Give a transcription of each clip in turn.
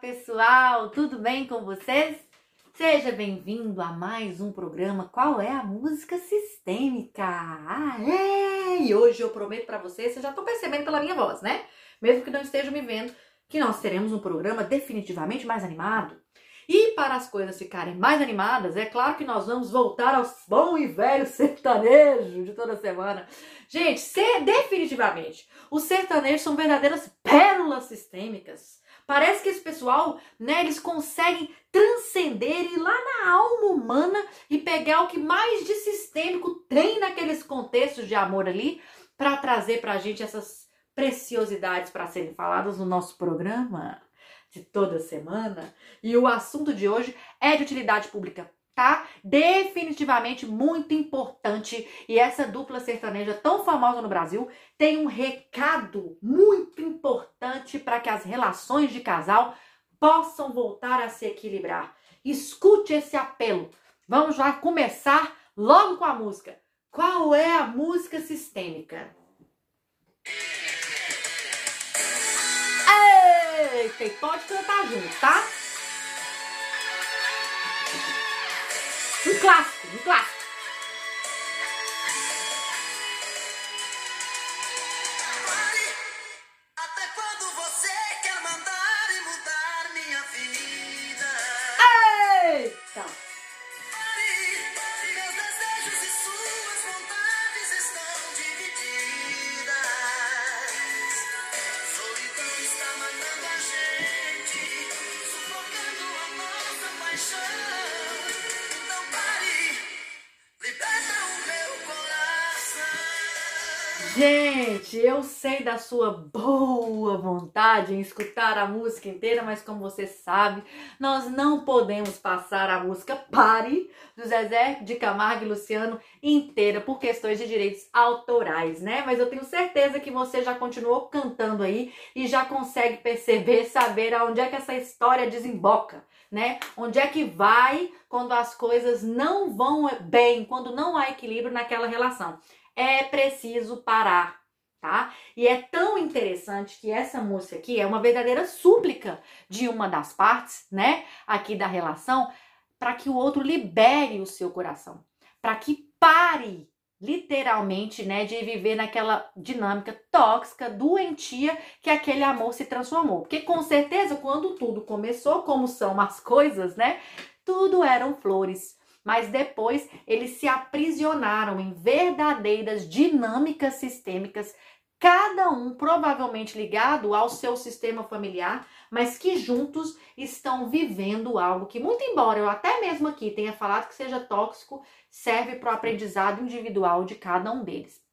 pessoal, tudo bem com vocês? Seja bem-vindo a mais um programa Qual é a Música Sistêmica? Ah, é! E hoje eu prometo para vocês, vocês já estão percebendo pela minha voz, né? Mesmo que não estejam me vendo, que nós teremos um programa definitivamente mais animado. E para as coisas ficarem mais animadas, é claro que nós vamos voltar aos bom e velho sertanejo de toda semana. Gente, definitivamente, os sertanejos são verdadeiras pérolas sistêmicas. Parece que esse pessoal, né, eles conseguem transcender, ir lá na alma humana e pegar o que mais de sistêmico tem naqueles contextos de amor ali para trazer para a gente essas preciosidades para serem faladas no nosso programa de toda semana. E o assunto de hoje é de utilidade pública, tá? Definitivamente muito importante. E essa dupla sertaneja tão famosa no Brasil tem um recado muito importante para que as relações de casal possam voltar a se equilibrar. Escute esse apelo. Vamos lá começar logo com a música. Qual é a música sistêmica? Eita, pode cantar junto, tá? Um clássico, um clássico. Eu sei da sua boa vontade em escutar a música inteira, mas como você sabe, nós não podemos passar a música Pare do Zezé de Camargo e Luciano inteira por questões de direitos autorais, né? Mas eu tenho certeza que você já continuou cantando aí e já consegue perceber, saber aonde é que essa história desemboca, né? Onde é que vai quando as coisas não vão bem, quando não há equilíbrio naquela relação é preciso parar, tá? E é tão interessante que essa música aqui é uma verdadeira súplica de uma das partes, né, aqui da relação, para que o outro libere o seu coração, para que pare literalmente, né, de viver naquela dinâmica tóxica, doentia que aquele amor se transformou. Porque com certeza quando tudo começou, como são as coisas, né, tudo eram flores mas depois eles se aprisionaram em verdadeiras dinâmicas sistêmicas, cada um provavelmente ligado ao seu sistema familiar, mas que juntos estão vivendo algo que, muito embora eu até mesmo aqui tenha falado que seja tóxico, serve para o aprendizado individual de cada um deles.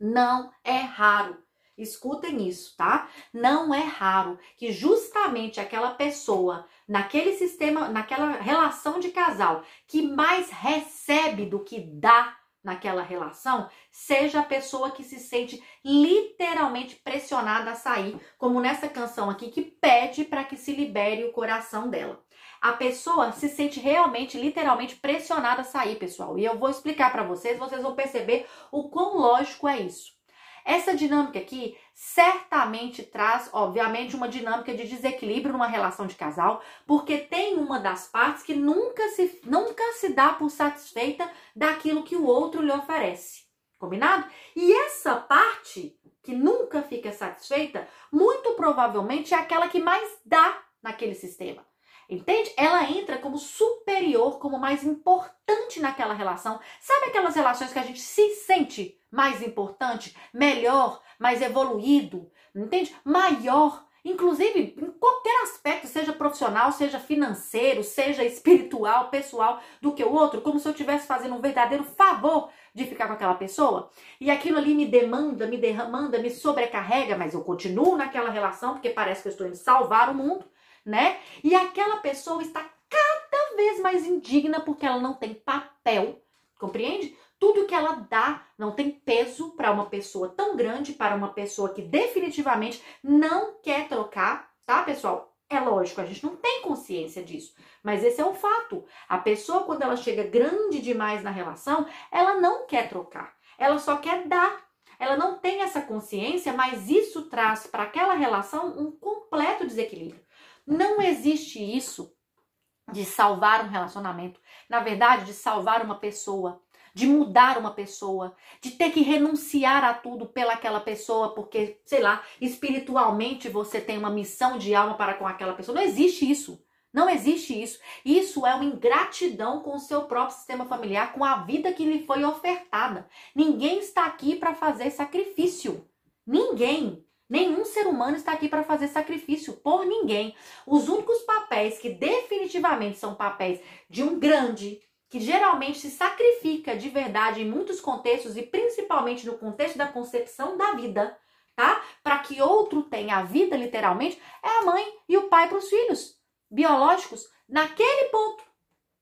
Não é raro Escutem isso, tá? Não é raro que justamente aquela pessoa, naquele sistema, naquela relação de casal, que mais recebe do que dá naquela relação, seja a pessoa que se sente literalmente pressionada a sair, como nessa canção aqui que pede para que se libere o coração dela. A pessoa se sente realmente, literalmente pressionada a sair, pessoal. E eu vou explicar para vocês, vocês vão perceber o quão lógico é isso. Essa dinâmica aqui certamente traz, obviamente, uma dinâmica de desequilíbrio numa relação de casal, porque tem uma das partes que nunca se, nunca se dá por satisfeita daquilo que o outro lhe oferece. Combinado? E essa parte que nunca fica satisfeita, muito provavelmente é aquela que mais dá naquele sistema. Entende? Ela entra como superior, como mais importante naquela relação. Sabe aquelas relações que a gente se sente mais importante, melhor, mais evoluído, entende? Maior, inclusive em qualquer aspecto, seja profissional, seja financeiro, seja espiritual, pessoal, do que o outro, como se eu estivesse fazendo um verdadeiro favor de ficar com aquela pessoa. E aquilo ali me demanda, me derramanda, me sobrecarrega, mas eu continuo naquela relação porque parece que eu estou indo salvar o mundo né? E aquela pessoa está cada vez mais indigna porque ela não tem papel, compreende? Tudo que ela dá não tem peso para uma pessoa tão grande, para uma pessoa que definitivamente não quer trocar, tá, pessoal? É lógico, a gente não tem consciência disso, mas esse é o fato. A pessoa, quando ela chega grande demais na relação, ela não quer trocar, ela só quer dar. Ela não tem essa consciência, mas isso traz para aquela relação um completo desequilíbrio. Não existe isso de salvar um relacionamento. Na verdade, de salvar uma pessoa, de mudar uma pessoa, de ter que renunciar a tudo pelaquela pessoa, porque, sei lá, espiritualmente você tem uma missão de alma para com aquela pessoa. Não existe isso. Não existe isso. Isso é uma ingratidão com o seu próprio sistema familiar, com a vida que lhe foi ofertada. Ninguém está aqui para fazer sacrifício. Ninguém. Nenhum ser humano está aqui para fazer sacrifício por ninguém. Os únicos papéis que definitivamente são papéis de um grande, que geralmente se sacrifica de verdade em muitos contextos e principalmente no contexto da concepção da vida, tá? Para que outro tenha a vida literalmente, é a mãe e o pai para os filhos biológicos naquele ponto.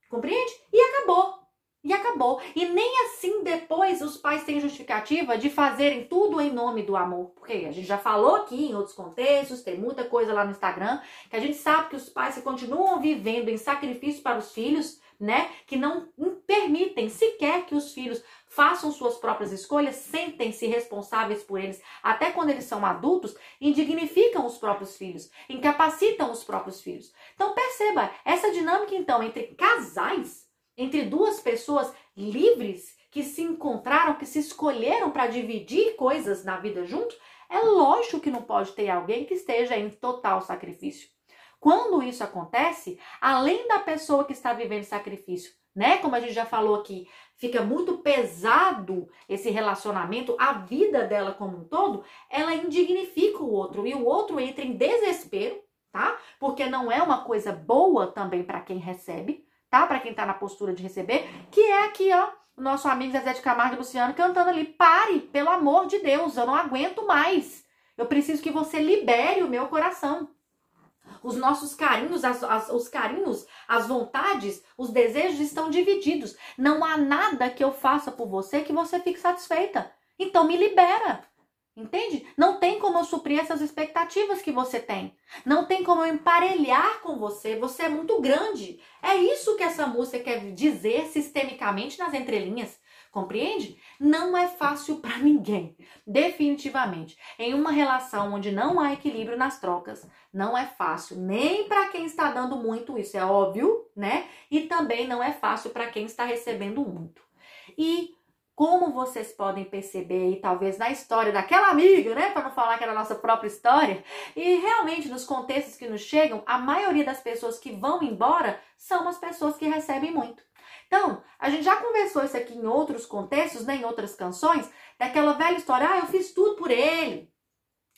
Compreende? E acabou. E acabou. E nem assim depois os pais têm justificativa de fazerem tudo em nome do amor. Porque a gente já falou aqui em outros contextos, tem muita coisa lá no Instagram, que a gente sabe que os pais continuam vivendo em sacrifício para os filhos, né? Que não permitem sequer que os filhos façam suas próprias escolhas, sentem-se responsáveis por eles, até quando eles são adultos, indignificam os próprios filhos, incapacitam os próprios filhos. Então perceba, essa dinâmica então entre casais, entre duas pessoas livres que se encontraram, que se escolheram para dividir coisas na vida juntos, é lógico que não pode ter alguém que esteja em total sacrifício. Quando isso acontece, além da pessoa que está vivendo sacrifício, né? Como a gente já falou aqui, fica muito pesado esse relacionamento, a vida dela como um todo, ela indignifica o outro e o outro entra em desespero, tá? Porque não é uma coisa boa também para quem recebe, tá? Para quem tá na postura de receber, que é aqui, ó, o nosso amigo Zezé de Camargo e Luciano cantando ali: "Pare, pelo amor de Deus, eu não aguento mais. Eu preciso que você libere o meu coração." Os nossos carinhos, as, as, os carinhos, as vontades, os desejos estão divididos. Não há nada que eu faça por você que você fique satisfeita. Então me libera. Entende? Não tem como eu suprir essas expectativas que você tem. Não tem como eu emparelhar com você. Você é muito grande. É isso que essa música quer dizer sistemicamente nas entrelinhas. Compreende? Não é fácil para ninguém, definitivamente. Em uma relação onde não há equilíbrio nas trocas, não é fácil nem para quem está dando muito, isso é óbvio, né? E também não é fácil para quem está recebendo muito. E como vocês podem perceber, e talvez na história daquela amiga, né, para não falar que era a nossa própria história, e realmente nos contextos que nos chegam, a maioria das pessoas que vão embora são as pessoas que recebem muito. Então, a gente já conversou isso aqui em outros contextos, né, em outras canções, daquela velha história, ah, eu fiz tudo por ele,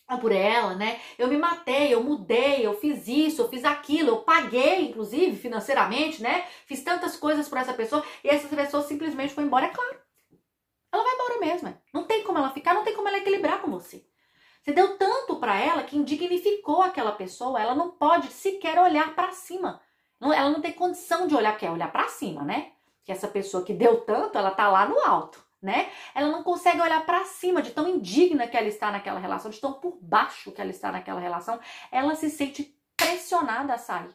ou por ela, né? Eu me matei, eu mudei, eu fiz isso, eu fiz aquilo, eu paguei, inclusive, financeiramente, né? Fiz tantas coisas por essa pessoa e essa pessoa simplesmente foi embora, é claro. Embora mesmo, é. não tem como ela ficar, não tem como ela equilibrar com você. Você deu tanto para ela que indignificou aquela pessoa, ela não pode sequer olhar para cima. Ela não tem condição de olhar, quer olhar para cima, né? que essa pessoa que deu tanto, ela tá lá no alto, né? Ela não consegue olhar para cima de tão indigna que ela está naquela relação, de tão por baixo que ela está naquela relação, ela se sente pressionada a sair.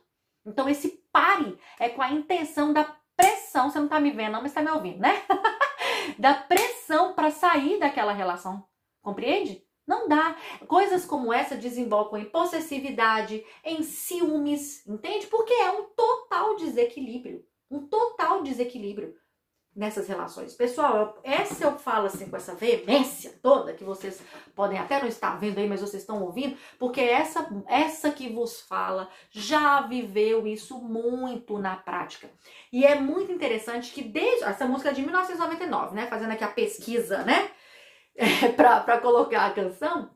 Então esse pare é com a intenção da pressão, você não tá me vendo não, mas tá me ouvindo, né? da pressão para sair daquela relação. Compreende? Não dá. Coisas como essa desembocam em possessividade, em ciúmes, entende? Porque é um total desequilíbrio um total desequilíbrio nessas relações. Pessoal, essa eu falo assim com essa veemência toda que vocês podem até não estar vendo aí, mas vocês estão ouvindo, porque essa essa que vos fala já viveu isso muito na prática. E é muito interessante que desde essa música é de 1999, né, fazendo aqui a pesquisa, né, é, para colocar a canção,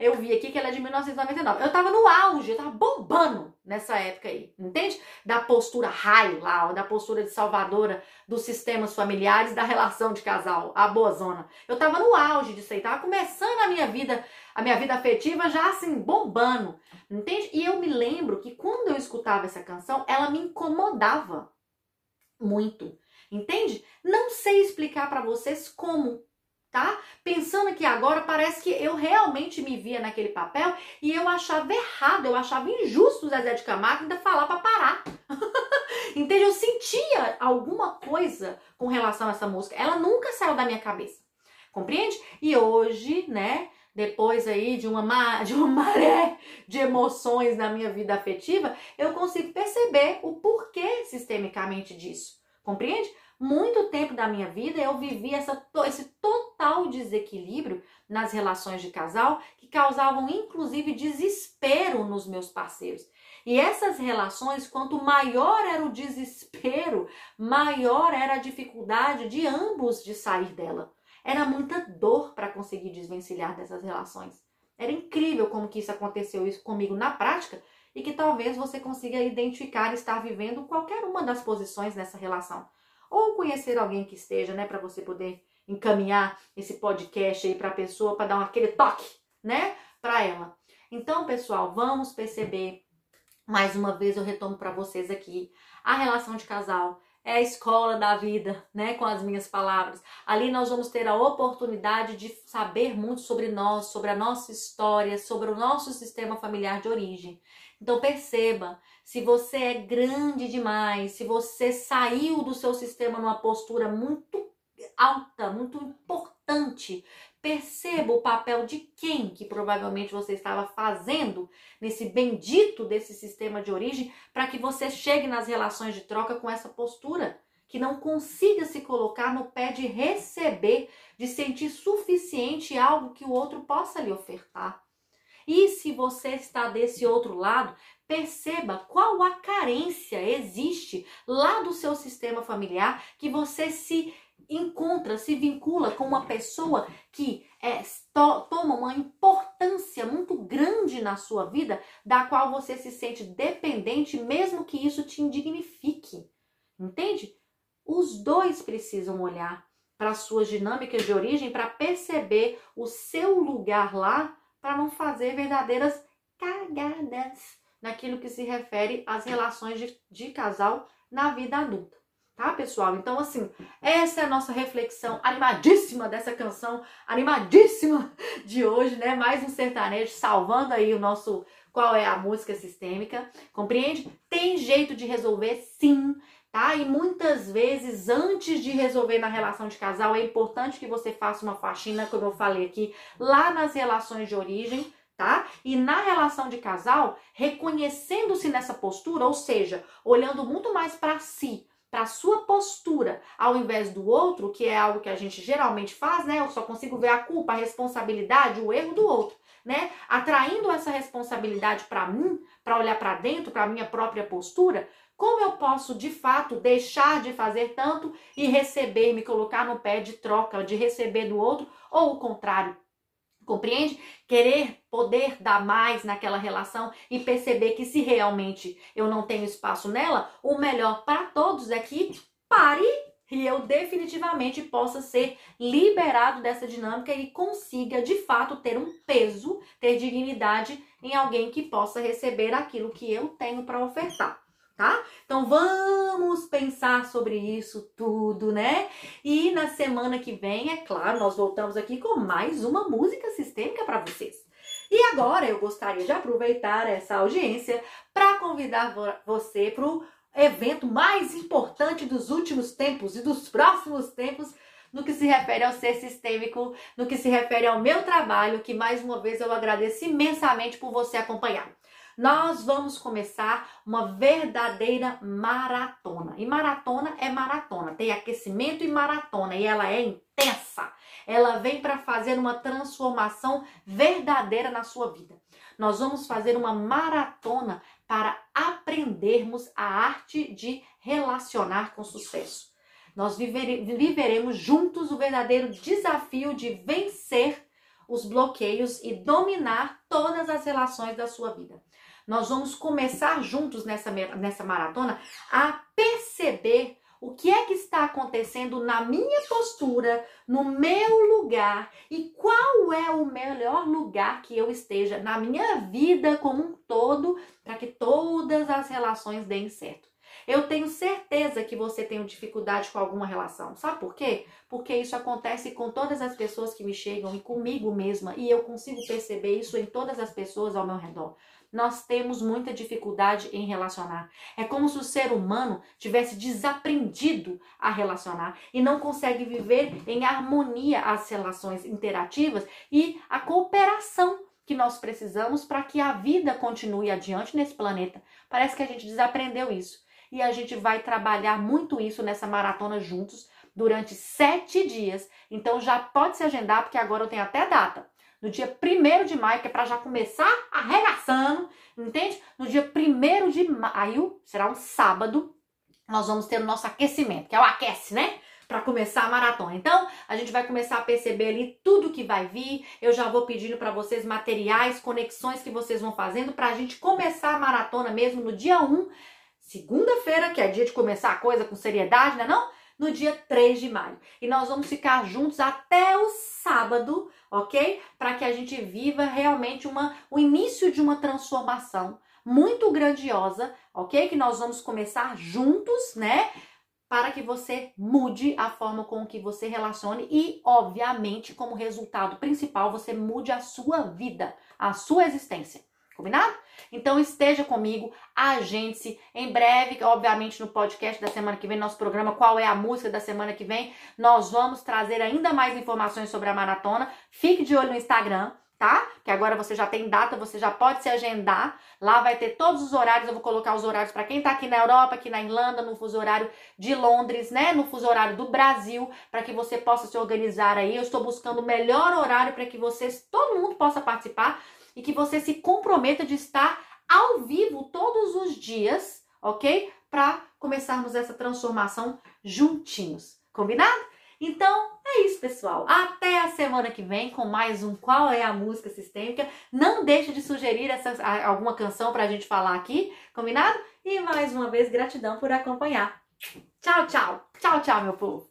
eu vi aqui que ela é de 1999. Eu tava no auge, eu tava bombando nessa época aí, entende? Da postura high lá, da postura de salvadora dos sistemas familiares, da relação de casal, a boa zona. Eu tava no auge disso aí, tava começando a minha vida, a minha vida afetiva já assim, bombando, entende? E eu me lembro que quando eu escutava essa canção, ela me incomodava muito, entende? Não sei explicar para vocês como, tá? Pensando aqui agora, parece que eu realmente me via naquele papel e eu achava errado, eu achava injusto o Zezé de Camargo ainda falar para parar. Entende? Eu sentia alguma coisa com relação a essa música. Ela nunca saiu da minha cabeça. Compreende? E hoje, né, depois aí de uma, de uma maré de emoções na minha vida afetiva, eu consigo perceber o porquê sistemicamente disso. Compreende? Muito tempo da minha vida eu vivi essa, esse total desequilíbrio nas relações de casal que causavam inclusive desespero nos meus parceiros. E essas relações, quanto maior era o desespero, maior era a dificuldade de ambos de sair dela. Era muita dor para conseguir desvencilhar dessas relações. Era incrível como que isso aconteceu isso comigo na prática e que talvez você consiga identificar estar vivendo qualquer uma das posições nessa relação. Ou conhecer alguém que esteja, né, para você poder encaminhar esse podcast aí para a pessoa, para dar aquele toque, né, para ela. Então, pessoal, vamos perceber mais uma vez eu retomo para vocês aqui a relação de casal é a escola da vida, né? Com as minhas palavras. Ali nós vamos ter a oportunidade de saber muito sobre nós, sobre a nossa história, sobre o nosso sistema familiar de origem. Então perceba, se você é grande demais, se você saiu do seu sistema numa postura muito alta, muito importante, perceba o papel de quem que provavelmente você estava fazendo nesse bendito desse sistema de origem para que você chegue nas relações de troca com essa postura, que não consiga se colocar no pé de receber, de sentir suficiente algo que o outro possa lhe ofertar. E se você está desse outro lado, perceba qual a carência existe lá do seu sistema familiar que você se encontra, se vincula com uma pessoa que é, to, toma uma importância muito grande na sua vida, da qual você se sente dependente, mesmo que isso te indignifique. Entende? Os dois precisam olhar para suas dinâmicas de origem para perceber o seu lugar lá, para não fazer verdadeiras cagadas naquilo que se refere às relações de, de casal na vida adulta tá, pessoal? Então, assim, essa é a nossa reflexão animadíssima dessa canção, animadíssima de hoje, né? Mais um sertanejo salvando aí o nosso qual é a música sistêmica, compreende? Tem jeito de resolver, sim. Tá? E muitas vezes, antes de resolver na relação de casal, é importante que você faça uma faxina, como eu falei aqui, lá nas relações de origem, tá? E na relação de casal, reconhecendo-se nessa postura, ou seja, olhando muito mais para si, para sua postura, ao invés do outro, que é algo que a gente geralmente faz, né? Eu só consigo ver a culpa, a responsabilidade, o erro do outro, né? Atraindo essa responsabilidade para mim, para olhar para dentro, para minha própria postura, como eu posso de fato deixar de fazer tanto e receber, me colocar no pé de troca, de receber do outro, ou o contrário, Compreende? Querer poder dar mais naquela relação e perceber que se realmente eu não tenho espaço nela, o melhor para todos é que pare e eu definitivamente possa ser liberado dessa dinâmica e consiga de fato ter um peso, ter dignidade em alguém que possa receber aquilo que eu tenho para ofertar tá? Então vamos pensar sobre isso tudo, né? E na semana que vem, é claro, nós voltamos aqui com mais uma música sistêmica para vocês. E agora eu gostaria de aproveitar essa audiência para convidar você para o evento mais importante dos últimos tempos e dos próximos tempos no que se refere ao ser sistêmico, no que se refere ao meu trabalho, que mais uma vez eu agradeço imensamente por você acompanhar nós vamos começar uma verdadeira maratona. E maratona é maratona, tem aquecimento e maratona, e ela é intensa. Ela vem para fazer uma transformação verdadeira na sua vida. Nós vamos fazer uma maratona para aprendermos a arte de relacionar com sucesso. Nós viveremos juntos o verdadeiro desafio de vencer os bloqueios e dominar todas as relações da sua vida. Nós vamos começar juntos nessa, nessa maratona a perceber o que é que está acontecendo na minha postura, no meu lugar e qual é o melhor lugar que eu esteja na minha vida como um todo para que todas as relações deem certo. Eu tenho certeza que você tem dificuldade com alguma relação. Sabe por quê? Porque isso acontece com todas as pessoas que me chegam e comigo mesma, e eu consigo perceber isso em todas as pessoas ao meu redor. nós temos muita dificuldade em relacionar. É como se o ser humano tivesse desaprendido a relacionar e não consegue viver em harmonia as relações interativas e a cooperação que nós precisamos para que a vida continue adiante nesse planeta. Parece que a gente desaprendeu isso. E a gente vai trabalhar muito isso nessa maratona juntos durante sete dias. Então já pode se agendar, porque agora eu tenho até data no dia 1 de maio, que é para já começar arregaçando, entende? No dia 1 de maio, será um sábado, nós vamos ter o nosso aquecimento, que é o aquece, né? Para começar a maratona. Então, a gente vai começar a perceber ali tudo que vai vir. Eu já vou pedindo para vocês materiais, conexões que vocês vão fazendo para a gente começar a maratona mesmo no dia 1, segunda-feira, que é dia de começar a coisa com seriedade, né? Não? No dia 3 de maio. E nós vamos ficar juntos até o sábado ok? Para que a gente viva realmente uma, o início de uma transformação muito grandiosa, ok? Que nós vamos começar juntos, né? Para que você mude a forma com que você relacione e, obviamente, como resultado principal, você mude a sua vida, a sua existência. Combinado? Então esteja comigo, agende-se. Em breve, obviamente, no podcast da semana que vem, nosso programa Qual é a Música da semana que vem, nós vamos trazer ainda mais informações sobre a maratona. Fique de olho no Instagram, tá? Que agora você já tem data, você já pode se agendar. Lá vai ter todos os horários. Eu vou colocar os horários para quem tá aqui na Europa, aqui na Irlanda, no fuso horário de Londres, né? No fuso horário do Brasil, para que você possa se organizar aí. Eu estou buscando o melhor horário para que vocês, todo mundo possa participar e que você se comprometa de estar ao vivo todos os dias, ok? Para começarmos essa transformação juntinhos. Combinado? Então é isso, pessoal. Até a semana que vem com mais um Qual é a Música Sistêmica. Não deixe de sugerir essa, alguma canção para a gente falar aqui, combinado? E mais uma vez, gratidão por acompanhar. Tchau, tchau. Tchau, tchau, meu povo.